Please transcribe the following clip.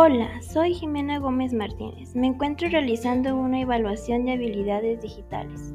Hola, soy Jimena Gómez Martínez. Me encuentro realizando una evaluación de habilidades digitales.